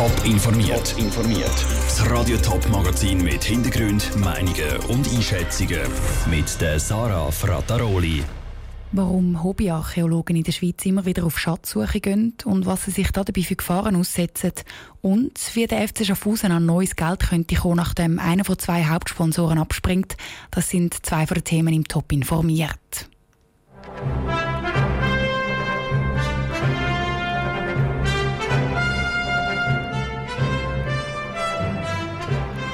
Top informiert. informiert. Das Radio Top Magazin mit Hintergrund, Meinungen und Einschätzungen mit der Sarah Frataroli. Warum Hobbyarchäologen in der Schweiz immer wieder auf Schatzsuche gehen und was sie sich dabei für Gefahren aussetzen und wie der FC Schaffhausen an neues Geld könnte kommen, nachdem einer von zwei Hauptsponsoren abspringt, das sind zwei von den Themen im Top informiert.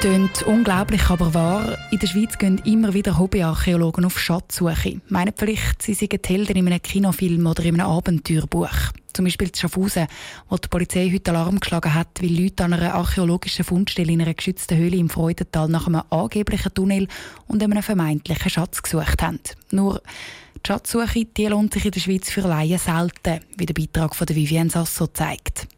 Tönt unglaublich, aber wahr. In der Schweiz gehen immer wieder Hobbyarchäologen auf Schatzsuche. Meinen vielleicht, sie seien Helden in einem Kinofilm oder in einem Abenteuerbuch. Zum Beispiel zu Schaffhausen, wo die Polizei heute Alarm geschlagen hat, weil Leute an einer archäologischen Fundstelle in einer geschützten Höhle im Freudental nach einem angeblichen Tunnel und einem vermeintlichen Schatz gesucht haben. Nur die Schatzsuche die lohnt sich in der Schweiz für Laien selten, wie der Beitrag von Vivienne Sasso zeigt.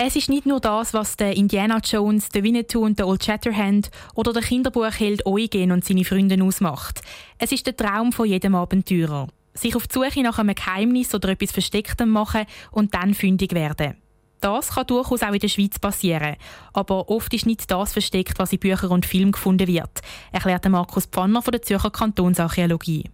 Es ist nicht nur das, was der Indiana Jones, der Winnetou und der Old Shatterhand oder der Kinderbuchheld Eugen und seine Freunde ausmacht. Es ist der Traum von jedem Abenteurer. Sich auf die Suche nach einem Geheimnis oder etwas Verstecktem machen und dann fündig werden. Das kann durchaus auch in der Schweiz passieren. Aber oft ist nicht das versteckt, was in Büchern und Filmen gefunden wird, erklärt Markus Pfanner von der Zürcher Kantonsarchäologie.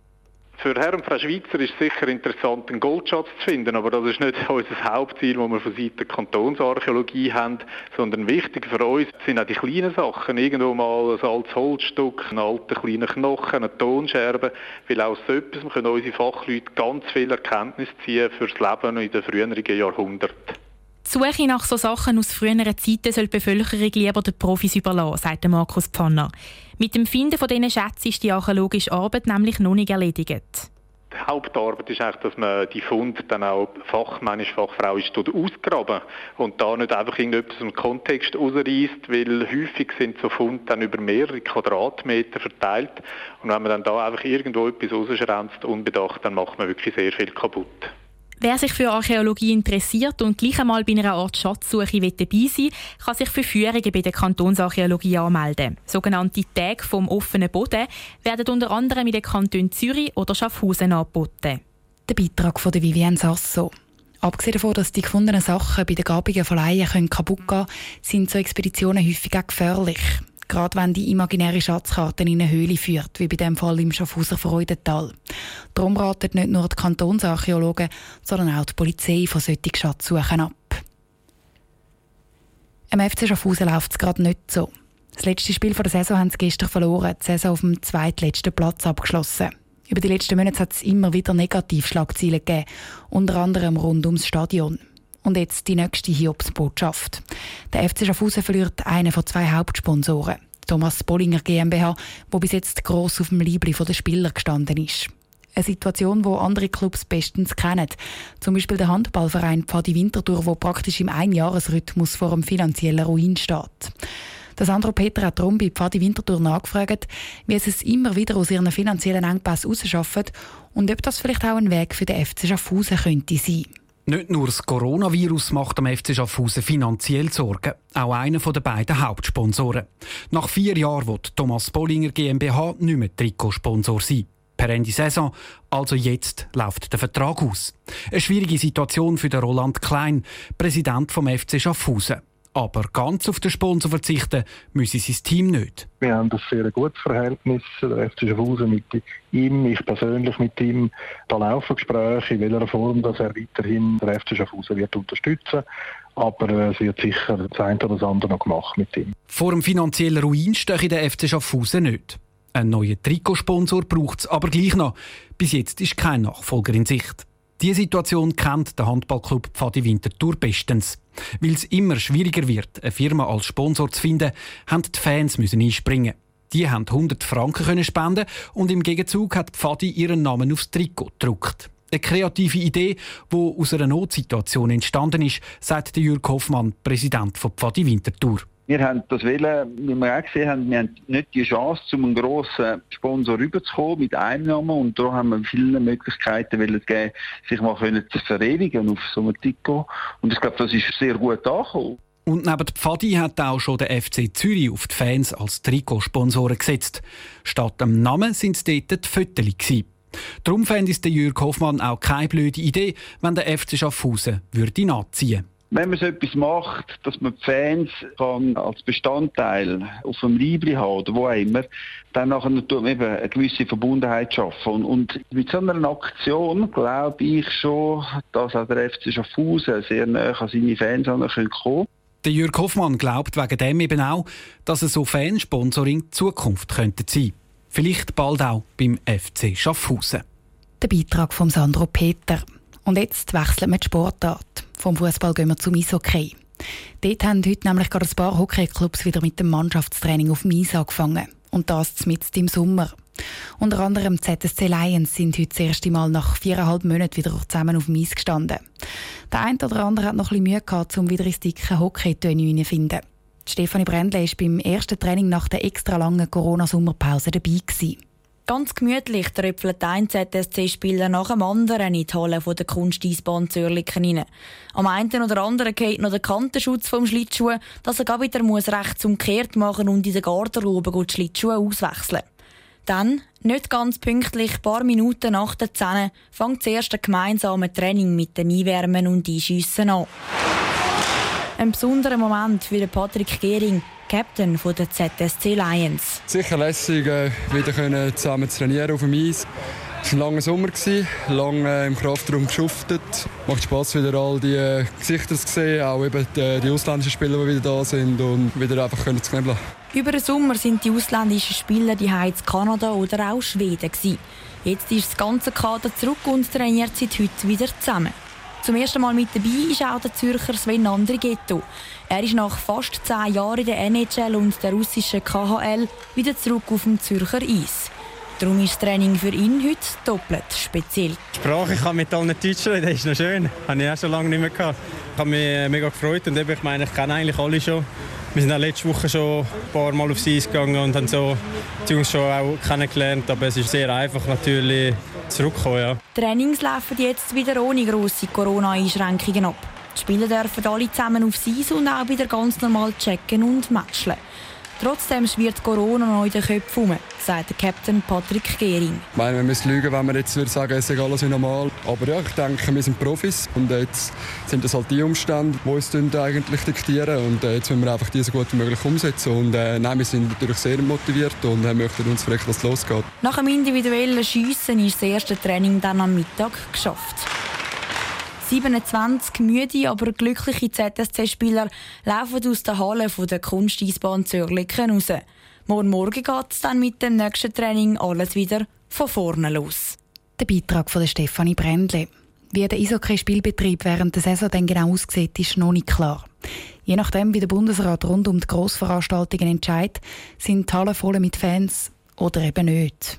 Für Herr und Frau Schweizer ist es sicher interessant, einen Goldschatz zu finden, aber das ist nicht unser Hauptziel, das wir von Seiten der Kantonsarchäologie haben, sondern wichtig für uns sind auch die kleinen Sachen. Irgendwo mal ein altes Holzstück, ein alter kleiner Knochen, eine Tonscherbe, weil aus so etwas können unsere Fachleute ganz viel Erkenntnis ziehen für das Leben in den früheren Jahrhunderten. Suche nach so Sachen aus früheren Zeiten soll die Bevölkerung lieber den Profis überlassen, sagt Markus Pfanner. Mit dem Finden von diesen Schätzen ist die archäologische Arbeit nämlich noch nicht erledigt. Die Hauptarbeit ist eigentlich, dass man die Funde dann auch fachmännisch, fachfrauisch ausgraben und da nicht einfach irgendetwas im Kontext ausreißt, weil häufig sind so Funde dann über mehrere Quadratmeter verteilt und wenn man dann da einfach irgendwo etwas rausschränzt, unbedacht, dann macht man wirklich sehr viel kaputt. Wer sich für Archäologie interessiert und gleich einmal bei einer Art Schatzsuche dabei sein kann sich für Führungen bei der Kantonsarchäologie anmelden. Sogenannte Tage vom offenen Boden werden unter anderem in den Kantonen Zürich oder Schaffhausen angeboten. Der Beitrag von Vivienne Sasso. Abgesehen davon, dass die gefundenen Sachen bei den Grabungen von Laien kaputt gehen können, sind so Expeditionen häufig auch gefährlich gerade wenn die imaginäre Schatzkarte in eine Höhle führt, wie bei dem Fall im Schaffhauser Freudental. Darum raten nicht nur die Kantonsarchäologen, sondern auch die Polizei von solchen Schatzsuchen ab. Am FC Schaffhausen läuft es gerade nicht so. Das letzte Spiel der Saison haben sie gestern verloren, die Saison auf dem zweitletzten Platz abgeschlossen. Über die letzten Monate hat es immer wieder Negativschlagzeilen gegeben, unter anderem rund ums Stadion. Und jetzt die nächste Hiobsbotschaft. Der FC Schaffhausen verliert einen von zwei Hauptsponsoren. Thomas Bollinger GmbH, wo bis jetzt gross auf dem Liebli der Spieler gestanden ist. Eine Situation, die andere Clubs bestens kennen. Zum Beispiel der Handballverein Pfadi Winterthur, wo praktisch im Einjahresrhythmus vor einem finanziellen Ruin steht. Der Sandro Peter hat darum bei Pfadi Winterthur nachgefragt, wie es es immer wieder aus ihren finanziellen Engpässen rausschaffen und ob das vielleicht auch ein Weg für den FC Schaffhausen könnte sein. Nicht nur das Coronavirus macht am FC Schaffhausen finanziell Sorgen, auch einer der beiden Hauptsponsoren. Nach vier Jahren wird Thomas Bollinger GmbH nicht mehr Trikotsponsor sein. Per Ende Saison, also jetzt, läuft der Vertrag aus. Eine schwierige Situation für den Roland Klein, Präsident vom FC Schaffhausen. Aber ganz auf den Sponsor verzichten müsse sein Team nicht. Wir haben ein sehr gutes Verhältnis, der FC Schaffhausen mit ihm, ich persönlich mit ihm. Da laufen Gespräche, in welcher Form dass er weiterhin der FC Schaffhausen wird unterstützen aber es wird sicher das eine oder das andere noch gemacht mit ihm. Vor dem finanziellen Ruin stehe der FC Schaffhausen nicht. Einen neuen Trikotsponsor braucht es aber gleich noch. Bis jetzt ist kein Nachfolger in Sicht. Diese Situation kennt der Handballclub Pfadi Winterthur bestens. Weil es immer schwieriger wird, eine Firma als Sponsor zu finden, haben die Fans müssen einspringen. Die haben 100 Franken können spenden und im Gegenzug hat Pfadi ihren Namen aufs Trikot gedruckt. Eine kreative Idee, die aus einer Notsituation entstanden ist, sagt Jürg Hoffmann, Präsident von Pfadi Winterthur. Wir haben das wollen, wie wir auch gesehen haben, wir haben nicht die Chance, zum einen grossen Sponsor rüberzukommen mit Einnahmen und da haben wir viele Möglichkeiten wollen geben, sich mal zu verewigen auf so einem Trikot. Und ich glaube, das ist sehr gut angekommen. Und neben Pfadi hat auch schon der FC Zürich auf die Fans als Trikotsponsoren gesetzt. Statt dem Namen sind es dort die Fotos. Darum fände es Jürg Hoffmann auch keine blöde Idee, wenn der FC Schaffhausen würde nachziehen würde. Wenn man so etwas macht, dass man die Fans kann als Bestandteil auf dem Liebli haben oder wo auch immer, dann nachher tut man eben eine gewisse Verbundenheit schaffen. Und, und mit so einer Aktion glaube ich schon, dass auch der FC Schaffhausen sehr nah an seine Fans kommen könnte. Der Jürg Hoffmann glaubt wegen dem eben auch, dass es so Fansponsoring Zukunft könnte sein. Vielleicht bald auch beim FC Schaffhausen. Der Beitrag von Sandro Peter. Und jetzt wechseln wir die Sportart. Vom Fußball gehen wir zum Eishockey. Dort haben heute nämlich gerade ein paar Hockeyclubs wieder mit dem Mannschaftstraining auf dem Eis angefangen. Und das mitten im Sommer. Unter anderem ZSC Lions sind heute das erste Mal nach viereinhalb Monaten wieder zusammen auf dem Eis gestanden. Der eine oder andere hat noch ein bisschen Mühe gehabt, um wieder ins dicke Hockey-Töne finden. Stefanie Brändle war beim ersten Training nach der extra langen Corona-Sommerpause dabei. Gewesen. Ganz gemütlich tröpfelt ein ZSC-Spieler nach dem anderen in die Halle der Kunsteisbahn Zürlichen rein. Am einen oder anderen geht noch der Kantenschutz vom Schlittschuh, dass er wieder muss rechts umkehrt machen und in der Garderobe die Schlittschuhe auswechseln. Dann, nicht ganz pünktlich, ein paar Minuten nach der 10 fängt das erste gemeinsame Training mit dem Einwärmen und Einschiessen an. Ein besonderer Moment für Patrick Gehring, Captain der ZSC Lions. Sicher lässig, äh, wieder zusammen zu trainieren auf dem Eis. Es war ein langer Sommer, lange im Kraftraum geschuftet. Macht Spaß, wieder all die äh, Gesichter zu sehen, auch eben die, die, ausländischen Spieler, die wieder da sind und wieder einfach können zu knebeln. Über den Sommer sind die ausländischen Spieler die in Kanada oder auch Schweden. Gewesen. Jetzt ist das ganze Kader zurück und trainiert seit heute wieder zusammen. Zum ersten Mal mit dabei ist auch der Zürcher Sven Andrighetto. Er ist nach fast zehn Jahren in der NHL und der russischen KHL wieder zurück auf dem Zürcher Eis. Darum ist das Training für ihn heute doppelt speziell. Die Sprache, ich kann mit allen Deutsch reden, das ist noch schön. Das habe ich auch schon lange nicht mehr gehabt. Ich habe mich mega gefreut und ich meine, ich kenne eigentlich alle schon. Wir sind auch letzte Woche schon ein paar Mal aufs Eis gegangen und haben so die Jungs schon auch kennengelernt. Aber es ist sehr einfach natürlich zurückzukommen. Ja. Trainings laufen jetzt wieder ohne grosse Corona-Einschränkungen ab. Die Spieler dürfen alle zusammen aufs Eis und auch wieder ganz normal checken und matchen. Trotzdem schwirrt Corona noch in den Köpfen herum, sagt der Captain Patrick Gehring. Ich meine, wir müssen lügen, wenn wir jetzt würde sagen, es ist alles wie normal. Aber ja, ich denke, wir sind Profis und jetzt sind das halt die Umstände, die uns eigentlich diktieren und äh, jetzt müssen wir einfach die so gut wie möglich umsetzen. Und äh, nein, wir sind natürlich sehr motiviert und äh, möchten uns fragen, was losgeht. Nach dem individuellen Schiessen ist das erste Training dann am Mittag geschafft. 27 müde, aber glückliche ZSC-Spieler laufen aus der Halle der Kunsteisbahn Zürlichen raus. Morgen Morgen geht es dann mit dem nächsten Training alles wieder von vorne los. Der Beitrag von Stefanie Brändle. Wie der Eishockey-Spielbetrieb während der Saison dann genau aussieht, ist noch nicht klar. Je nachdem, wie der Bundesrat rund um die Grossveranstaltungen entscheidet, sind die Hallen voll mit Fans oder eben nicht.